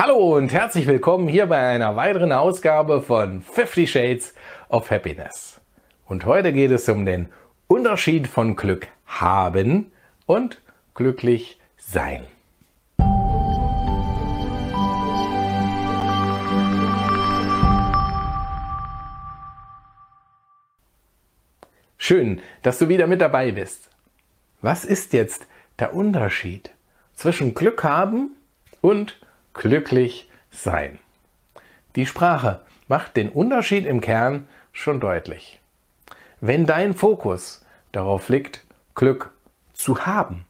Hallo und herzlich willkommen hier bei einer weiteren Ausgabe von 50 Shades of Happiness. Und heute geht es um den Unterschied von Glück haben und glücklich sein. Schön, dass du wieder mit dabei bist. Was ist jetzt der Unterschied zwischen Glück haben und glücklich sein. Die Sprache macht den Unterschied im Kern schon deutlich. Wenn dein Fokus darauf liegt, Glück zu haben,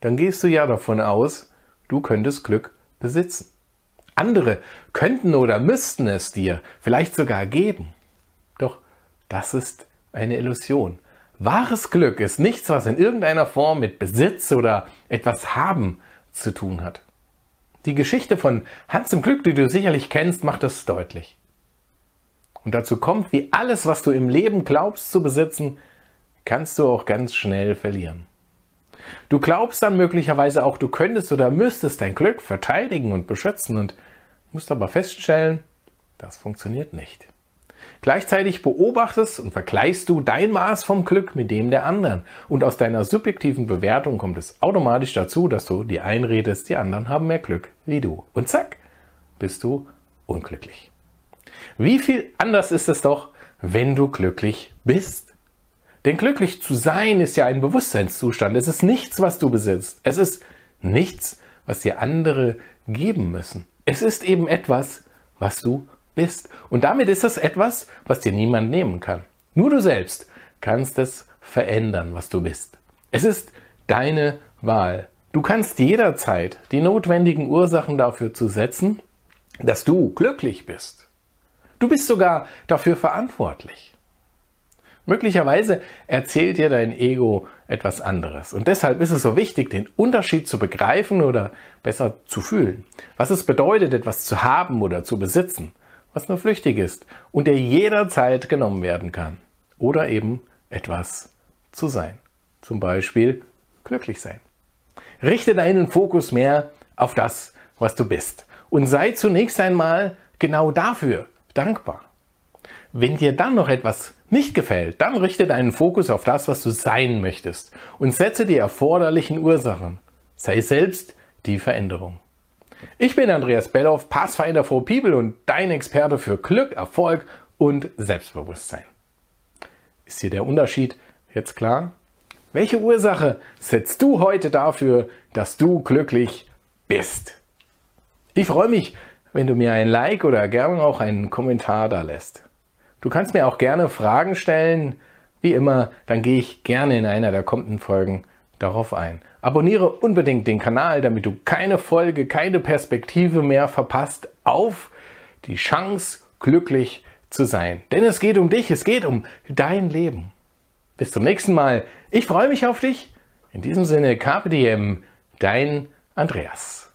dann gehst du ja davon aus, du könntest Glück besitzen. Andere könnten oder müssten es dir vielleicht sogar geben. Doch das ist eine Illusion. Wahres Glück ist nichts, was in irgendeiner Form mit Besitz oder etwas haben zu tun hat. Die Geschichte von Hans im Glück, die du sicherlich kennst, macht das deutlich. Und dazu kommt, wie alles, was du im Leben glaubst zu besitzen, kannst du auch ganz schnell verlieren. Du glaubst dann möglicherweise auch, du könntest oder müsstest dein Glück verteidigen und beschützen und musst aber feststellen, das funktioniert nicht. Gleichzeitig beobachtest und vergleichst du dein Maß vom Glück mit dem der anderen. Und aus deiner subjektiven Bewertung kommt es automatisch dazu, dass du dir einredest, die anderen haben mehr Glück wie du. Und zack, bist du unglücklich. Wie viel anders ist es doch, wenn du glücklich bist? Denn glücklich zu sein ist ja ein Bewusstseinszustand. Es ist nichts, was du besitzt. Es ist nichts, was dir andere geben müssen. Es ist eben etwas, was du bist. Und damit ist es etwas, was dir niemand nehmen kann. Nur du selbst kannst es verändern, was du bist. Es ist deine Wahl. Du kannst jederzeit die notwendigen Ursachen dafür zu setzen, dass du glücklich bist. Du bist sogar dafür verantwortlich. Möglicherweise erzählt dir dein Ego etwas anderes. Und deshalb ist es so wichtig, den Unterschied zu begreifen oder besser zu fühlen. Was es bedeutet, etwas zu haben oder zu besitzen was nur flüchtig ist und der jederzeit genommen werden kann. Oder eben etwas zu sein. Zum Beispiel glücklich sein. Richte deinen Fokus mehr auf das, was du bist. Und sei zunächst einmal genau dafür dankbar. Wenn dir dann noch etwas nicht gefällt, dann richte deinen Fokus auf das, was du sein möchtest und setze die erforderlichen Ursachen. Sei selbst die Veränderung. Ich bin Andreas Belloff, Pathfinder for People und dein Experte für Glück, Erfolg und Selbstbewusstsein. Ist dir der Unterschied jetzt klar? Welche Ursache setzt du heute dafür, dass du glücklich bist? Ich freue mich, wenn du mir ein Like oder gerne auch einen Kommentar da lässt. Du kannst mir auch gerne Fragen stellen. Wie immer, dann gehe ich gerne in einer der kommenden Folgen darauf ein. Abonniere unbedingt den Kanal, damit du keine Folge, keine Perspektive mehr verpasst auf die Chance, glücklich zu sein. Denn es geht um dich, es geht um dein Leben. Bis zum nächsten Mal. Ich freue mich auf dich. In diesem Sinne, KPDM, dein Andreas.